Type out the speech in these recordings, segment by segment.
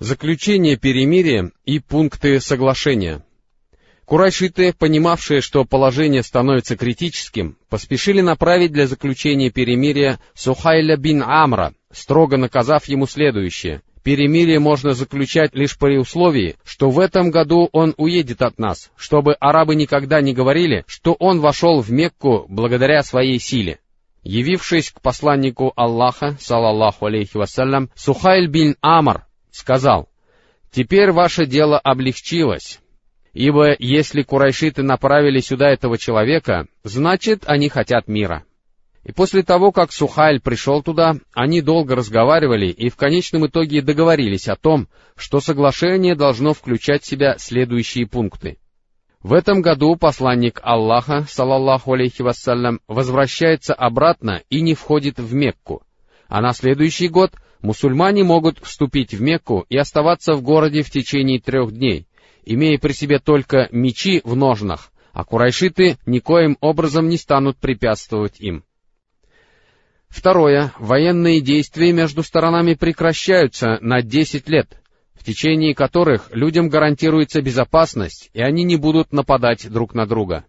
Заключение перемирия и пункты соглашения. Курайшиты, понимавшие, что положение становится критическим, поспешили направить для заключения перемирия Сухайля бин Амра, строго наказав ему следующее. Перемирие можно заключать лишь при условии, что в этом году он уедет от нас, чтобы арабы никогда не говорили, что он вошел в Мекку благодаря своей силе. Явившись к посланнику Аллаха, салаллаху алейхи вассалям, Сухайль бин Амр сказал, «Теперь ваше дело облегчилось, ибо если курайшиты направили сюда этого человека, значит, они хотят мира». И после того, как Сухайль пришел туда, они долго разговаривали и в конечном итоге договорились о том, что соглашение должно включать в себя следующие пункты. В этом году посланник Аллаха, салаллаху алейхи вассалям, возвращается обратно и не входит в Мекку, а на следующий год мусульмане могут вступить в Мекку и оставаться в городе в течение трех дней, имея при себе только мечи в ножнах, а курайшиты никоим образом не станут препятствовать им. Второе. Военные действия между сторонами прекращаются на 10 лет, в течение которых людям гарантируется безопасность, и они не будут нападать друг на друга.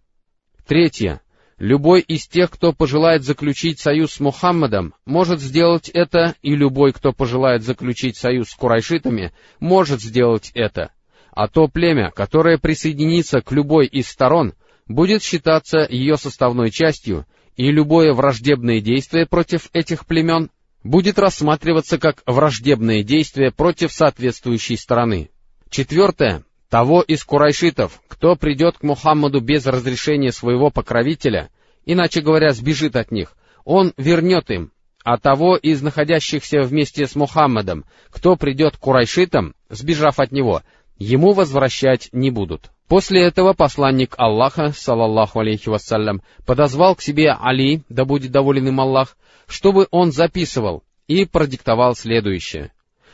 Третье. Любой из тех, кто пожелает заключить союз с Мухаммадом, может сделать это, и любой, кто пожелает заключить союз с курайшитами, может сделать это. А то племя, которое присоединится к любой из сторон, будет считаться ее составной частью, и любое враждебное действие против этих племен будет рассматриваться как враждебное действие против соответствующей стороны. Четвертое. Того из курайшитов, кто придет к Мухаммаду без разрешения своего покровителя, иначе говоря, сбежит от них, он вернет им, а того из находящихся вместе с Мухаммадом, кто придет к курайшитам, сбежав от него, ему возвращать не будут. После этого посланник Аллаха, салаллаху алейхи вассалям, подозвал к себе Али, да будет доволен им Аллах, чтобы он записывал, и продиктовал следующее.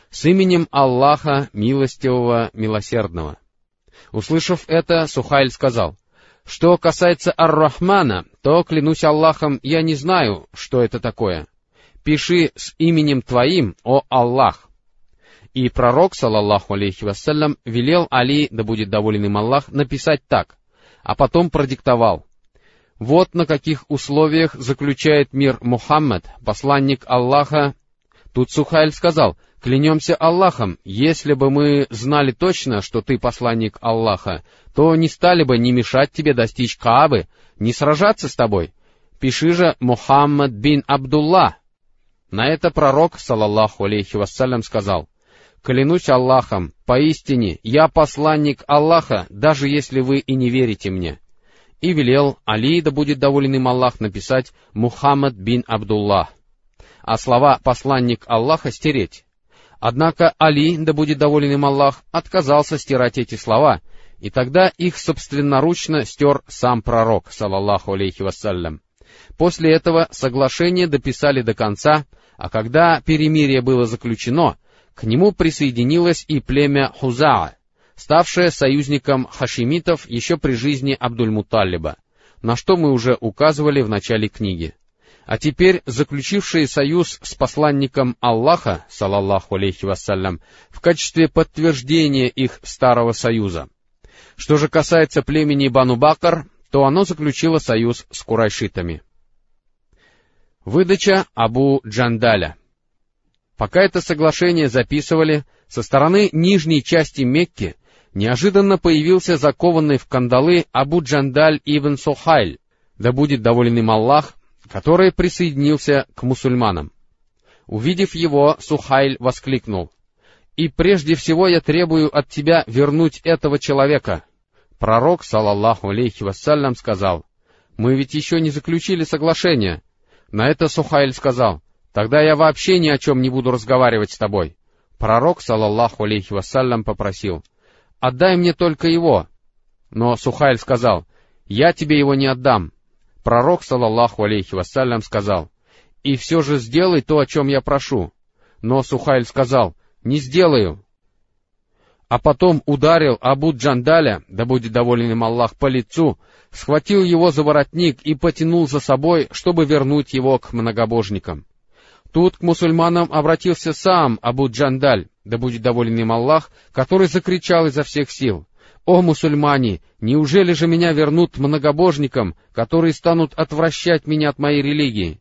«С именем Аллаха, милостивого, милосердного». Услышав это, Сухайль сказал, «Что касается Ар-Рахмана, то, клянусь Аллахом, я не знаю, что это такое. Пиши с именем Твоим, о Аллах». И пророк, салаллаху алейхи вассалям, велел Али, да будет доволен им Аллах, написать так, а потом продиктовал. Вот на каких условиях заключает мир Мухаммад, посланник Аллаха. Тут Сухайль сказал, клянемся Аллахом, если бы мы знали точно, что ты посланник Аллаха, то не стали бы ни мешать тебе достичь Каабы, ни сражаться с тобой. Пиши же Мухаммад бин Абдулла. На это пророк, салаллаху алейхи вассалям, сказал, Клянусь Аллахом, поистине, я посланник Аллаха, даже если вы и не верите мне. И велел Али, да будет доволен им Аллах, написать Мухаммад бин Абдуллах, а слова «посланник Аллаха» стереть. Однако Али, да будет доволен им Аллах, отказался стирать эти слова, и тогда их собственноручно стер сам пророк, салаллаху алейхи вассалям. После этого соглашение дописали до конца, а когда перемирие было заключено, к нему присоединилось и племя Хузаа, ставшее союзником хашимитов еще при жизни Абдуль-Муталлиба, на что мы уже указывали в начале книги. А теперь заключившие союз с посланником Аллаха, салаллаху алейхи вассалям, в качестве подтверждения их старого союза. Что же касается племени Бану Бакр, то оно заключило союз с курайшитами. Выдача Абу Джандаля — Пока это соглашение записывали, со стороны нижней части Мекки неожиданно появился закованный в кандалы Абу Джандаль ибн Сухайль, да будет доволен им Аллах, который присоединился к мусульманам. Увидев его, Сухайль воскликнул, «И прежде всего я требую от тебя вернуть этого человека». Пророк, салаллаху алейхи вассалям, сказал, «Мы ведь еще не заключили соглашение». На это Сухайль сказал, Тогда я вообще ни о чем не буду разговаривать с тобой. Пророк, салаллаху алейхи вассалям, попросил, «Отдай мне только его». Но Сухайль сказал, «Я тебе его не отдам». Пророк, салаллаху алейхи вассалям, сказал, «И все же сделай то, о чем я прошу». Но Сухайль сказал, «Не сделаю». А потом ударил Абу Джандаля, да будет доволен им Аллах, по лицу, схватил его за воротник и потянул за собой, чтобы вернуть его к многобожникам. Тут к мусульманам обратился сам Абу Джандаль да будет доволен им Аллах, который закричал изо всех сил, «О, мусульмане, неужели же меня вернут многобожникам, которые станут отвращать меня от моей религии?»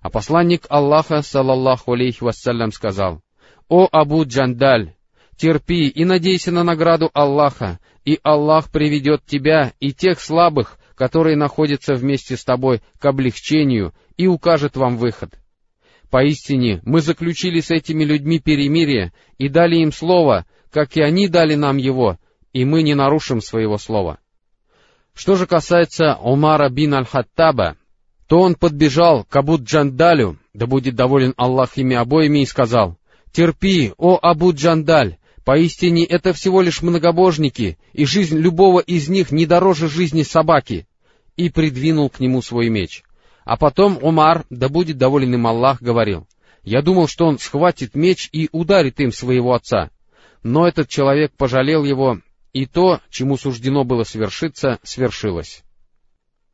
А посланник Аллаха, салаллаху алейхи вассалям, сказал, «О, Абу Джандаль, терпи и надейся на награду Аллаха, и Аллах приведет тебя и тех слабых, которые находятся вместе с тобой, к облегчению и укажет вам выход. Поистине, мы заключили с этими людьми перемирие и дали им слово, как и они дали нам его, и мы не нарушим своего слова. Что же касается Умара бин Аль-Хаттаба, то он подбежал к Абу Джандалю, да будет доволен Аллах ими обоими, и сказал, «Терпи, о Абу Джандаль, поистине это всего лишь многобожники, и жизнь любого из них не дороже жизни собаки», и придвинул к нему свой меч. А потом Умар, да будет доволен им Аллах, говорил, «Я думал, что он схватит меч и ударит им своего отца». Но этот человек пожалел его, и то, чему суждено было свершиться, свершилось.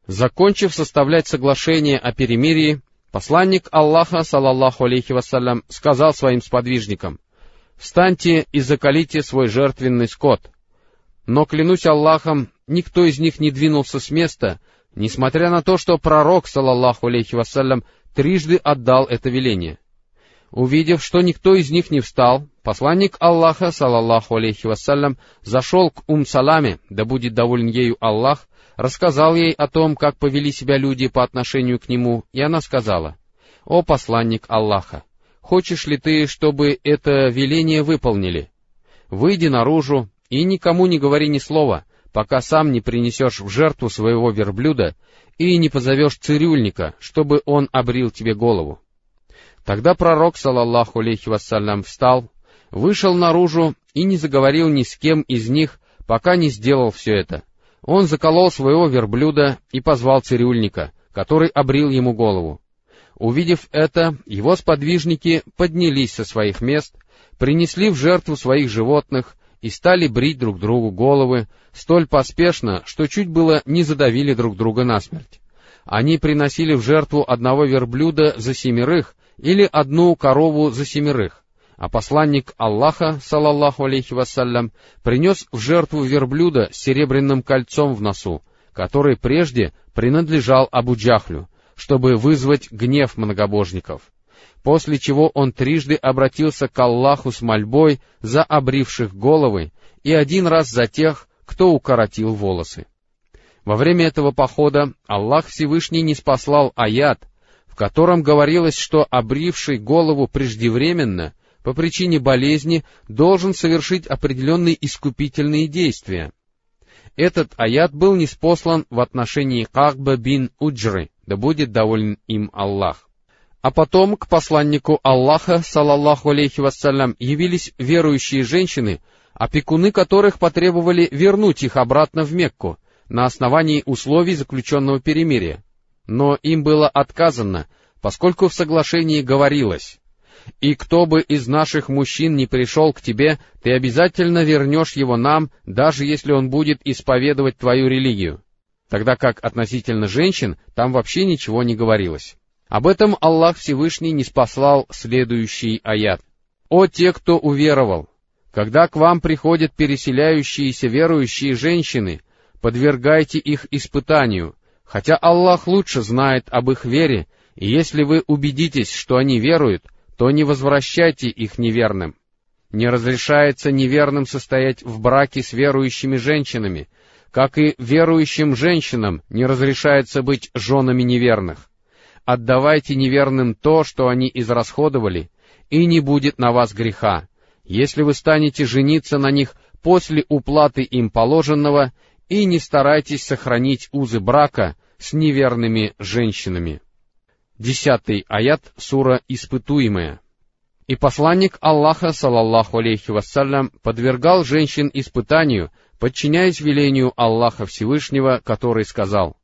Закончив составлять соглашение о перемирии, посланник Аллаха, салаллаху алейхи вассалям, сказал своим сподвижникам, «Встаньте и закалите свой жертвенный скот». Но, клянусь Аллахом, никто из них не двинулся с места, несмотря на то, что пророк, салаллаху алейхи вассалям, трижды отдал это веление. Увидев, что никто из них не встал, посланник Аллаха, салаллаху алейхи вассалям, зашел к Ум-Саламе, да будет доволен ею Аллах, рассказал ей о том, как повели себя люди по отношению к нему, и она сказала, «О посланник Аллаха, хочешь ли ты, чтобы это веление выполнили? Выйди наружу и никому не говори ни слова, пока сам не принесешь в жертву своего верблюда и не позовешь цирюльника, чтобы он обрил тебе голову. Тогда пророк, салаллаху алейхи вассалям, встал, вышел наружу и не заговорил ни с кем из них, пока не сделал все это. Он заколол своего верблюда и позвал цирюльника, который обрил ему голову. Увидев это, его сподвижники поднялись со своих мест, принесли в жертву своих животных и стали брить друг другу головы столь поспешно, что чуть было не задавили друг друга насмерть. Они приносили в жертву одного верблюда за семерых или одну корову за семерых, а посланник Аллаха, салаллаху алейхи вассалям, принес в жертву верблюда с серебряным кольцом в носу, который прежде принадлежал Абу Джахлю, чтобы вызвать гнев многобожников после чего он трижды обратился к Аллаху с мольбой за обривших головы и один раз за тех, кто укоротил волосы. Во время этого похода Аллах Всевышний не спаслал аят, в котором говорилось, что обривший голову преждевременно, по причине болезни, должен совершить определенные искупительные действия. Этот аят был неспослан в отношении Кахба бин Уджры, да будет доволен им Аллах. А потом к посланнику Аллаха, салаллаху алейхи вассалям, явились верующие женщины, опекуны которых потребовали вернуть их обратно в Мекку на основании условий заключенного перемирия. Но им было отказано, поскольку в соглашении говорилось, «И кто бы из наших мужчин не пришел к тебе, ты обязательно вернешь его нам, даже если он будет исповедовать твою религию», тогда как относительно женщин там вообще ничего не говорилось. Об этом Аллах Всевышний не спаслал следующий аят. «О те, кто уверовал! Когда к вам приходят переселяющиеся верующие женщины, подвергайте их испытанию, хотя Аллах лучше знает об их вере, и если вы убедитесь, что они веруют, то не возвращайте их неверным. Не разрешается неверным состоять в браке с верующими женщинами, как и верующим женщинам не разрешается быть женами неверных отдавайте неверным то, что они израсходовали, и не будет на вас греха, если вы станете жениться на них после уплаты им положенного, и не старайтесь сохранить узы брака с неверными женщинами. Десятый аят сура «Испытуемая». И посланник Аллаха, салаллаху алейхи вассалям, подвергал женщин испытанию, подчиняясь велению Аллаха Всевышнего, который сказал,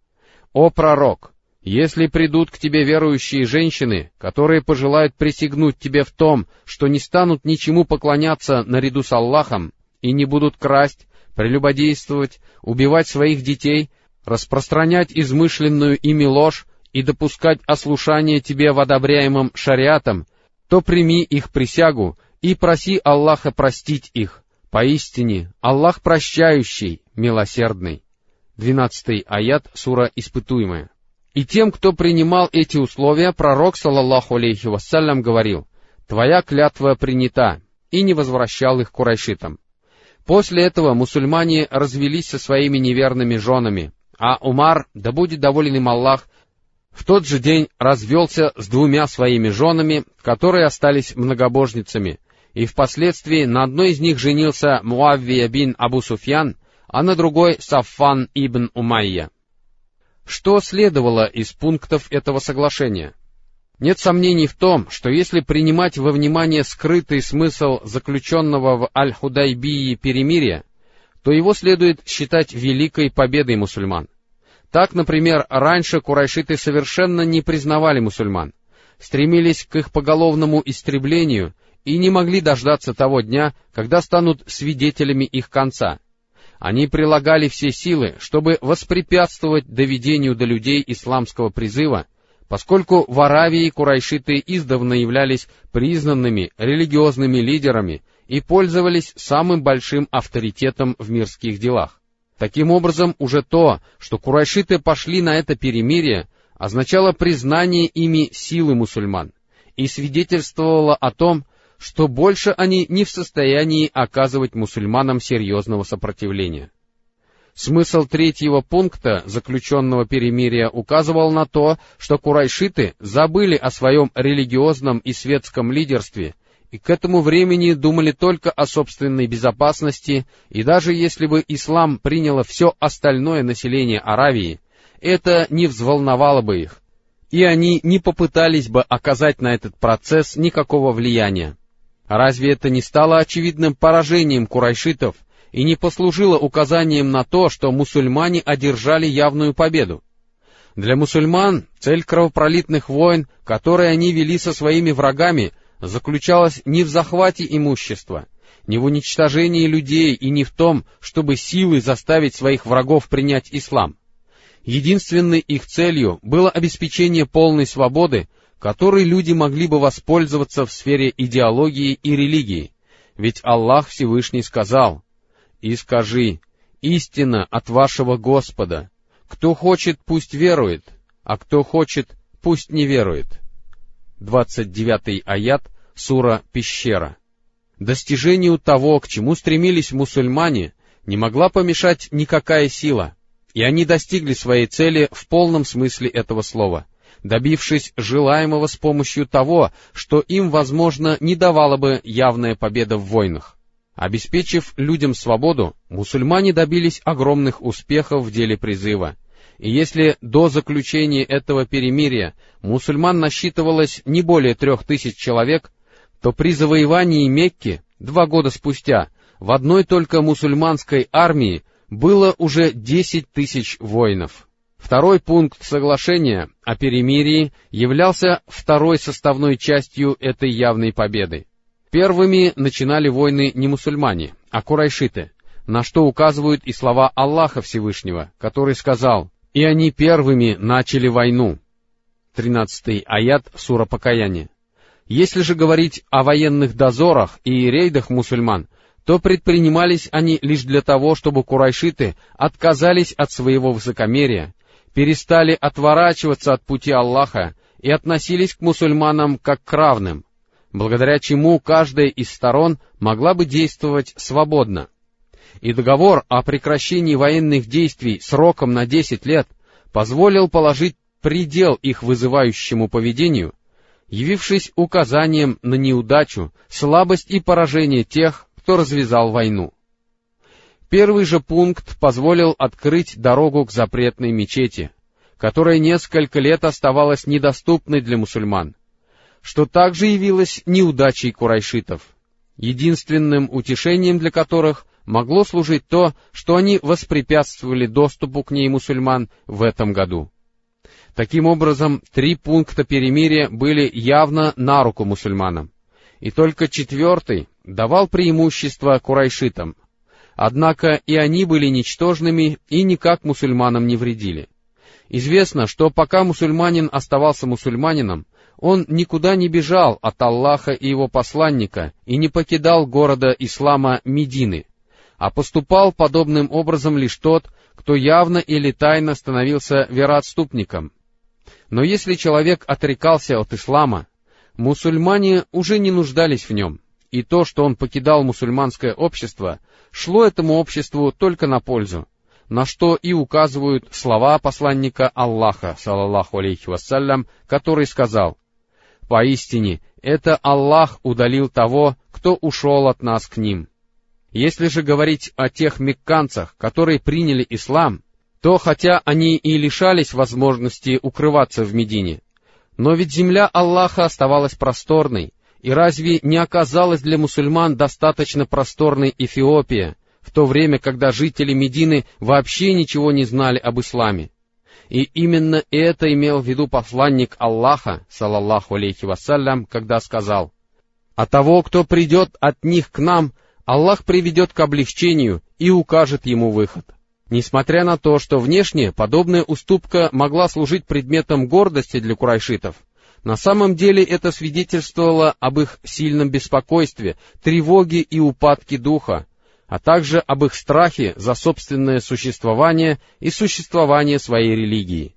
«О пророк, если придут к тебе верующие женщины, которые пожелают присягнуть тебе в том, что не станут ничему поклоняться наряду с Аллахом, и не будут красть, прелюбодействовать, убивать своих детей, распространять измышленную ими ложь и допускать ослушание тебе в одобряемом шариатом, то прими их присягу и проси Аллаха простить их. Поистине, Аллах прощающий, милосердный. Двенадцатый аят, сура «Испытуемая». И тем, кто принимал эти условия, пророк, саллаллаху алейхи вассалям, говорил, «Твоя клятва принята», и не возвращал их курайшитам. После этого мусульмане развелись со своими неверными женами, а Умар, да будет доволен им Аллах, в тот же день развелся с двумя своими женами, которые остались многобожницами, и впоследствии на одной из них женился Муаввия бин Абу Суфьян, а на другой — Саффан ибн Умайя. Что следовало из пунктов этого соглашения? Нет сомнений в том, что если принимать во внимание скрытый смысл заключенного в Аль-Худайбии перемирия, то его следует считать великой победой мусульман. Так, например, раньше курайшиты совершенно не признавали мусульман, стремились к их поголовному истреблению и не могли дождаться того дня, когда станут свидетелями их конца. Они прилагали все силы, чтобы воспрепятствовать доведению до людей исламского призыва — поскольку в Аравии курайшиты издавна являлись признанными религиозными лидерами и пользовались самым большим авторитетом в мирских делах. Таким образом, уже то, что курайшиты пошли на это перемирие, означало признание ими силы мусульман и свидетельствовало о том, что больше они не в состоянии оказывать мусульманам серьезного сопротивления. Смысл третьего пункта заключенного перемирия указывал на то, что курайшиты забыли о своем религиозном и светском лидерстве и к этому времени думали только о собственной безопасности, и даже если бы ислам приняло все остальное население Аравии, это не взволновало бы их, и они не попытались бы оказать на этот процесс никакого влияния. Разве это не стало очевидным поражением курайшитов, и не послужило указанием на то, что мусульмане одержали явную победу. Для мусульман цель кровопролитных войн, которые они вели со своими врагами, заключалась не в захвате имущества, не в уничтожении людей и не в том, чтобы силой заставить своих врагов принять ислам. Единственной их целью было обеспечение полной свободы, которой люди могли бы воспользоваться в сфере идеологии и религии. Ведь Аллах Всевышний сказал, и скажи, истина от вашего Господа. Кто хочет, пусть верует, а кто хочет, пусть не верует. 29 аят, сура «Пещера». Достижению того, к чему стремились мусульмане, не могла помешать никакая сила, и они достигли своей цели в полном смысле этого слова, добившись желаемого с помощью того, что им, возможно, не давала бы явная победа в войнах. Обеспечив людям свободу, мусульмане добились огромных успехов в деле призыва. И если до заключения этого перемирия мусульман насчитывалось не более трех тысяч человек, то при завоевании Мекки два года спустя в одной только мусульманской армии было уже десять тысяч воинов. Второй пункт соглашения о перемирии являлся второй составной частью этой явной победы. Первыми начинали войны не мусульмане, а курайшиты, на что указывают и слова Аллаха Всевышнего, который сказал, «И они первыми начали войну». 13 аят Сура Покаяния. Если же говорить о военных дозорах и рейдах мусульман, то предпринимались они лишь для того, чтобы курайшиты отказались от своего высокомерия, перестали отворачиваться от пути Аллаха и относились к мусульманам как к равным, благодаря чему каждая из сторон могла бы действовать свободно. И договор о прекращении военных действий сроком на 10 лет позволил положить предел их вызывающему поведению, явившись указанием на неудачу, слабость и поражение тех, кто развязал войну. Первый же пункт позволил открыть дорогу к запретной мечети, которая несколько лет оставалась недоступной для мусульман, что также явилось неудачей курайшитов, единственным утешением для которых могло служить то, что они воспрепятствовали доступу к ней мусульман в этом году. Таким образом, три пункта перемирия были явно на руку мусульманам, и только четвертый давал преимущество курайшитам. Однако и они были ничтожными и никак мусульманам не вредили. Известно, что пока мусульманин оставался мусульманином, он никуда не бежал от Аллаха и его посланника и не покидал города ислама Медины, а поступал подобным образом лишь тот, кто явно или тайно становился вероотступником. Но если человек отрекался от ислама, мусульмане уже не нуждались в нем, и то, что он покидал мусульманское общество, шло этому обществу только на пользу, на что и указывают слова посланника Аллаха, салаллаху алейхи вассалям, который сказал, «Поистине, это Аллах удалил того, кто ушел от нас к ним». Если же говорить о тех мекканцах, которые приняли ислам, то хотя они и лишались возможности укрываться в Медине, но ведь земля Аллаха оставалась просторной, и разве не оказалась для мусульман достаточно просторной Эфиопия, в то время, когда жители Медины вообще ничего не знали об исламе? И именно это имел в виду посланник Аллаха, салаллаху алейхи вассалям, когда сказал, «А того, кто придет от них к нам, Аллах приведет к облегчению и укажет ему выход». Несмотря на то, что внешне подобная уступка могла служить предметом гордости для курайшитов, на самом деле это свидетельствовало об их сильном беспокойстве, тревоге и упадке духа, а также об их страхе за собственное существование и существование своей религии.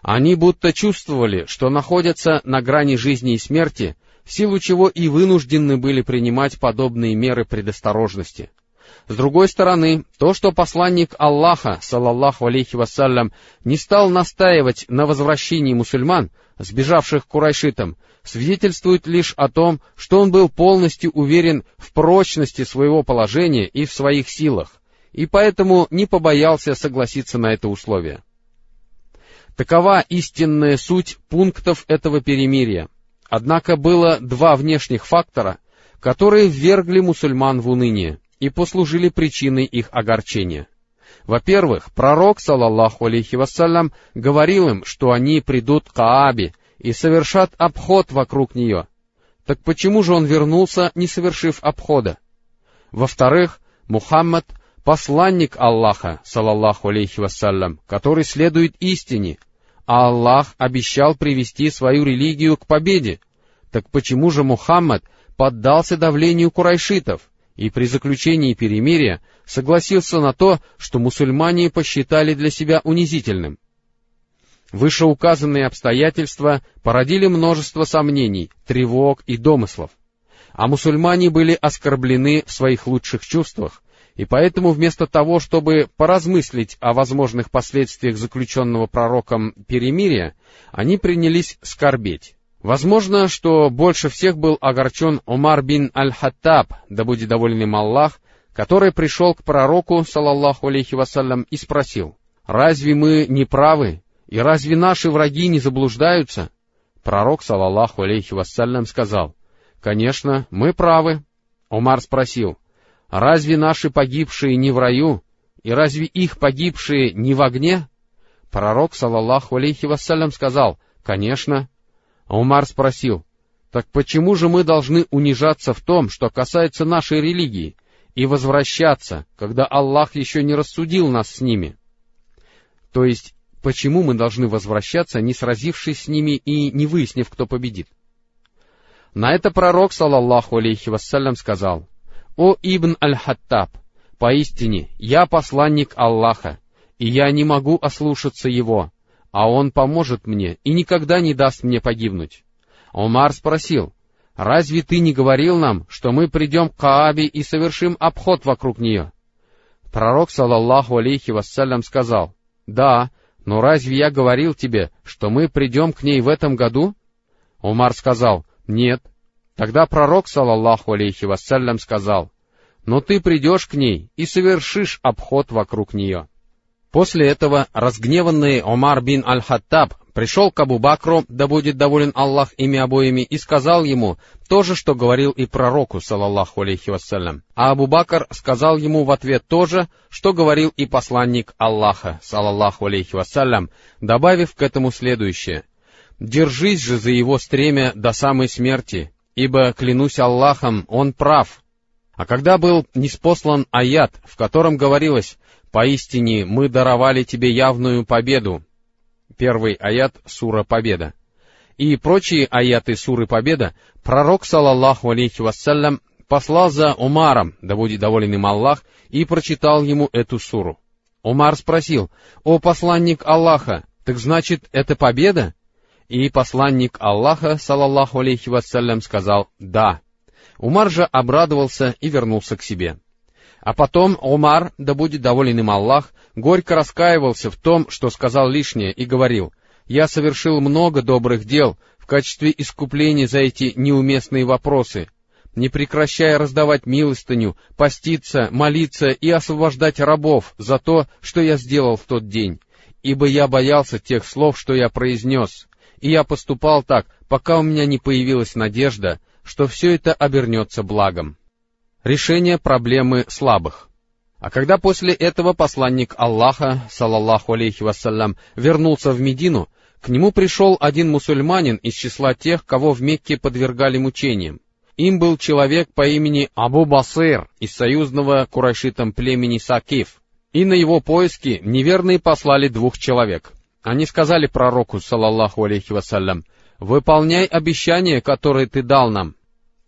Они будто чувствовали, что находятся на грани жизни и смерти, в силу чего и вынуждены были принимать подобные меры предосторожности. С другой стороны, то, что посланник Аллаха, салаллаху алейхи вассалям, не стал настаивать на возвращении мусульман, сбежавших к курайшитам, свидетельствует лишь о том, что он был полностью уверен в прочности своего положения и в своих силах, и поэтому не побоялся согласиться на это условие. Такова истинная суть пунктов этого перемирия. Однако было два внешних фактора, которые ввергли мусульман в уныние и послужили причиной их огорчения. Во-первых, пророк, салаллаху алейхи вассалям, говорил им, что они придут к Каабе и совершат обход вокруг нее. Так почему же он вернулся, не совершив обхода? Во-вторых, Мухаммад — посланник Аллаха, салаллаху алейхи вассалям, который следует истине, а Аллах обещал привести свою религию к победе. Так почему же Мухаммад поддался давлению курайшитов? И при заключении перемирия согласился на то, что мусульмане посчитали для себя унизительным. Вышеуказанные обстоятельства породили множество сомнений, тревог и домыслов, а мусульмане были оскорблены в своих лучших чувствах, и поэтому вместо того, чтобы поразмыслить о возможных последствиях заключенного пророком перемирия, они принялись скорбеть. Возможно, что больше всех был огорчен Умар бин Аль-Хаттаб, да будет доволен им Аллах, который пришел к пророку, салаллаху алейхи вассалям, и спросил, «Разве мы не правы, и разве наши враги не заблуждаются?» Пророк, салаллаху алейхи вассалям, сказал, «Конечно, мы правы». Умар спросил, «Разве наши погибшие не в раю, и разве их погибшие не в огне?» Пророк, салаллаху алейхи вассалям, сказал, «Конечно, а Умар спросил, так почему же мы должны унижаться в том, что касается нашей религии, и возвращаться, когда Аллах еще не рассудил нас с ними? То есть, почему мы должны возвращаться, не сразившись с ними и не выяснив, кто победит? На это пророк, салаллаху алейхи вассалям, сказал, «О Ибн Аль-Хаттаб, поистине, я посланник Аллаха, и я не могу ослушаться его, а он поможет мне и никогда не даст мне погибнуть. Омар спросил, «Разве ты не говорил нам, что мы придем к Каабе и совершим обход вокруг нее?» Пророк, салаллаху алейхи вассалям, сказал, «Да, но разве я говорил тебе, что мы придем к ней в этом году?» Умар сказал, «Нет». Тогда пророк, салаллаху алейхи вассалям, сказал, «Но ты придешь к ней и совершишь обход вокруг нее». После этого разгневанный Омар бин Аль-Хаттаб пришел к Абу Бакру, да будет доволен Аллах ими обоими, и сказал ему то же, что говорил и пророку, салаллаху алейхи вассалям. А Абу Бакр сказал ему в ответ то же, что говорил и посланник Аллаха, салаллаху алейхи вассалям, добавив к этому следующее. «Держись же за его стремя до самой смерти, ибо, клянусь Аллахом, он прав». А когда был неспослан аят, в котором говорилось Поистине мы даровали тебе явную победу. Первый аят сура Победа. и прочие аяты суры Победа, пророк, салаллаху алейхи вассалям, послал за Умаром, да будет доволен им Аллах, и прочитал ему эту суру. Умар спросил, «О посланник Аллаха, так значит, это победа?» И посланник Аллаха, салаллаху алейхи вассалям, сказал «Да». Умар же обрадовался и вернулся к себе. А потом Умар, да будет доволен им Аллах, горько раскаивался в том, что сказал лишнее, и говорил, «Я совершил много добрых дел в качестве искупления за эти неуместные вопросы, не прекращая раздавать милостыню, поститься, молиться и освобождать рабов за то, что я сделал в тот день, ибо я боялся тех слов, что я произнес, и я поступал так, пока у меня не появилась надежда, что все это обернется благом. Решение проблемы слабых. А когда после этого посланник Аллаха, салаллаху алейхи вассалям, вернулся в Медину, к нему пришел один мусульманин из числа тех, кого в Мекке подвергали мучениям. Им был человек по имени Абу Басыр из союзного курайшитам племени Сакиф. И на его поиски неверные послали двух человек. Они сказали пророку, салаллаху алейхи вассалям, «Выполняй обещание, которое ты дал нам».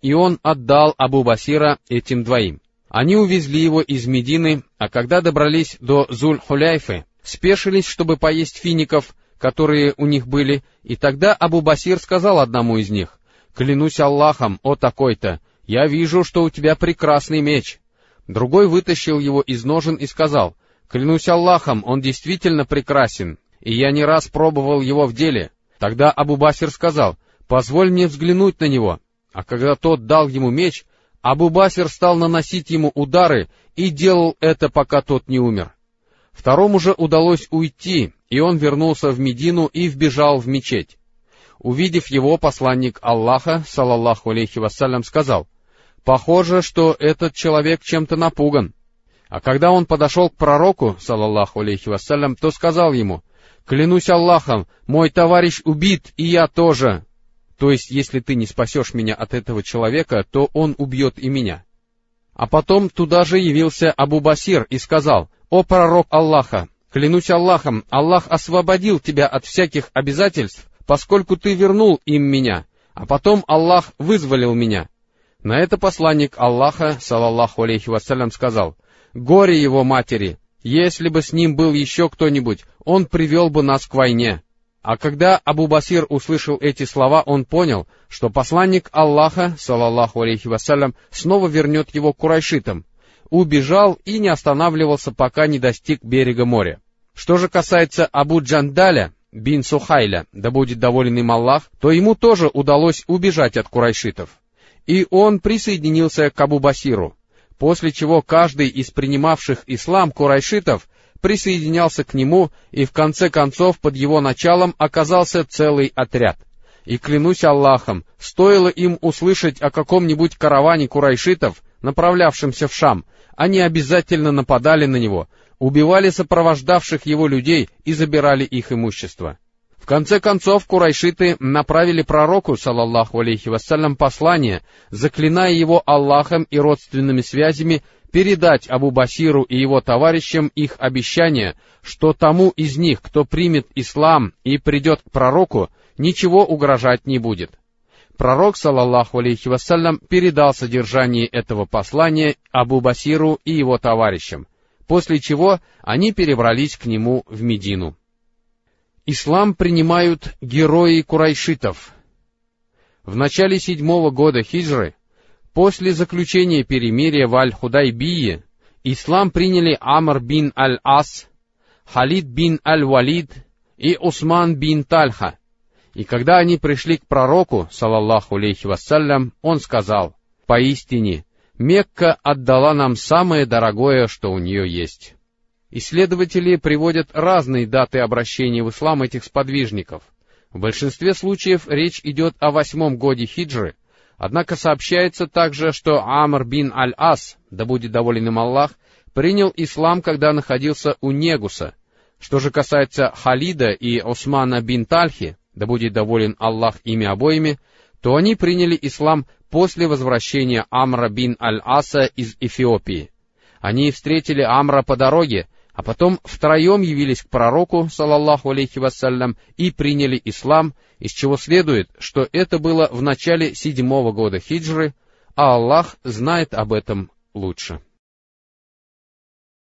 И он отдал Абу Басира этим двоим. Они увезли его из Медины, а когда добрались до Зуль-Хуляйфы, спешились, чтобы поесть фиников, которые у них были, и тогда Абу Басир сказал одному из них, «Клянусь Аллахом, о такой-то, я вижу, что у тебя прекрасный меч». Другой вытащил его из ножен и сказал, «Клянусь Аллахом, он действительно прекрасен, и я не раз пробовал его в деле». Тогда Абу Басир сказал, «Позволь мне взглянуть на него». А когда тот дал ему меч, Абу Басир стал наносить ему удары и делал это, пока тот не умер. Второму же удалось уйти, и он вернулся в Медину и вбежал в мечеть. Увидев его, посланник Аллаха, салаллаху алейхи вассалям, сказал, «Похоже, что этот человек чем-то напуган». А когда он подошел к пророку, салаллаху алейхи вассалям, то сказал ему, «Клянусь Аллахом, мой товарищ убит, и я тоже». То есть, если ты не спасешь меня от этого человека, то он убьет и меня. А потом туда же явился Абу Басир и сказал, «О пророк Аллаха, клянусь Аллахом, Аллах освободил тебя от всяких обязательств, поскольку ты вернул им меня, а потом Аллах вызволил меня. На это посланник Аллаха, салаллаху алейхи вассалям, сказал, «Горе его матери! Если бы с ним был еще кто-нибудь, он привел бы нас к войне». А когда Абу Басир услышал эти слова, он понял, что посланник Аллаха, салаллаху алейхи вассалям, снова вернет его курайшитам. Убежал и не останавливался, пока не достиг берега моря. Что же касается Абу Джандаля, бин Сухайля, да будет доволен им Аллах, то ему тоже удалось убежать от курайшитов. И он присоединился к Абу Басиру, после чего каждый из принимавших ислам курайшитов присоединялся к нему, и в конце концов под его началом оказался целый отряд. И клянусь Аллахом, стоило им услышать о каком-нибудь караване курайшитов, направлявшемся в Шам, они обязательно нападали на него, убивали сопровождавших его людей и забирали их имущество. В конце концов, курайшиты направили пророку, салаллаху алейхи вассалям, послание, заклиная его Аллахом и родственными связями передать Абу Басиру и его товарищам их обещание, что тому из них, кто примет ислам и придет к пророку, ничего угрожать не будет. Пророк, салаллаху алейхи вассалям, передал содержание этого послания Абу Басиру и его товарищам, после чего они перебрались к нему в Медину. Ислам принимают герои курайшитов. В начале седьмого года хиджры, после заключения перемирия в Аль-Худайбии, ислам приняли Амр бин Аль-Ас, Халид бин Аль-Валид и Усман бин Тальха. И когда они пришли к пророку, салаллаху алейхи вассалям, он сказал, «Поистине, Мекка отдала нам самое дорогое, что у нее есть. Исследователи приводят разные даты обращения в ислам этих сподвижников. В большинстве случаев речь идет о восьмом годе хиджры, однако сообщается также, что Амр бин Аль-Ас, да будет доволен им Аллах, принял ислам, когда находился у Негуса. Что же касается Халида и Османа бин Тальхи, да будет доволен Аллах ими обоими, то они приняли ислам после возвращения Амра бин Аль-Аса из Эфиопии. Они встретили Амра по дороге, А потом втроем явились к пророку, салаллаху алейхи вассалям, и приняли ислам, из чего следует, что это было в начале седьмого года хиджры, а Аллах знает об этом лучше.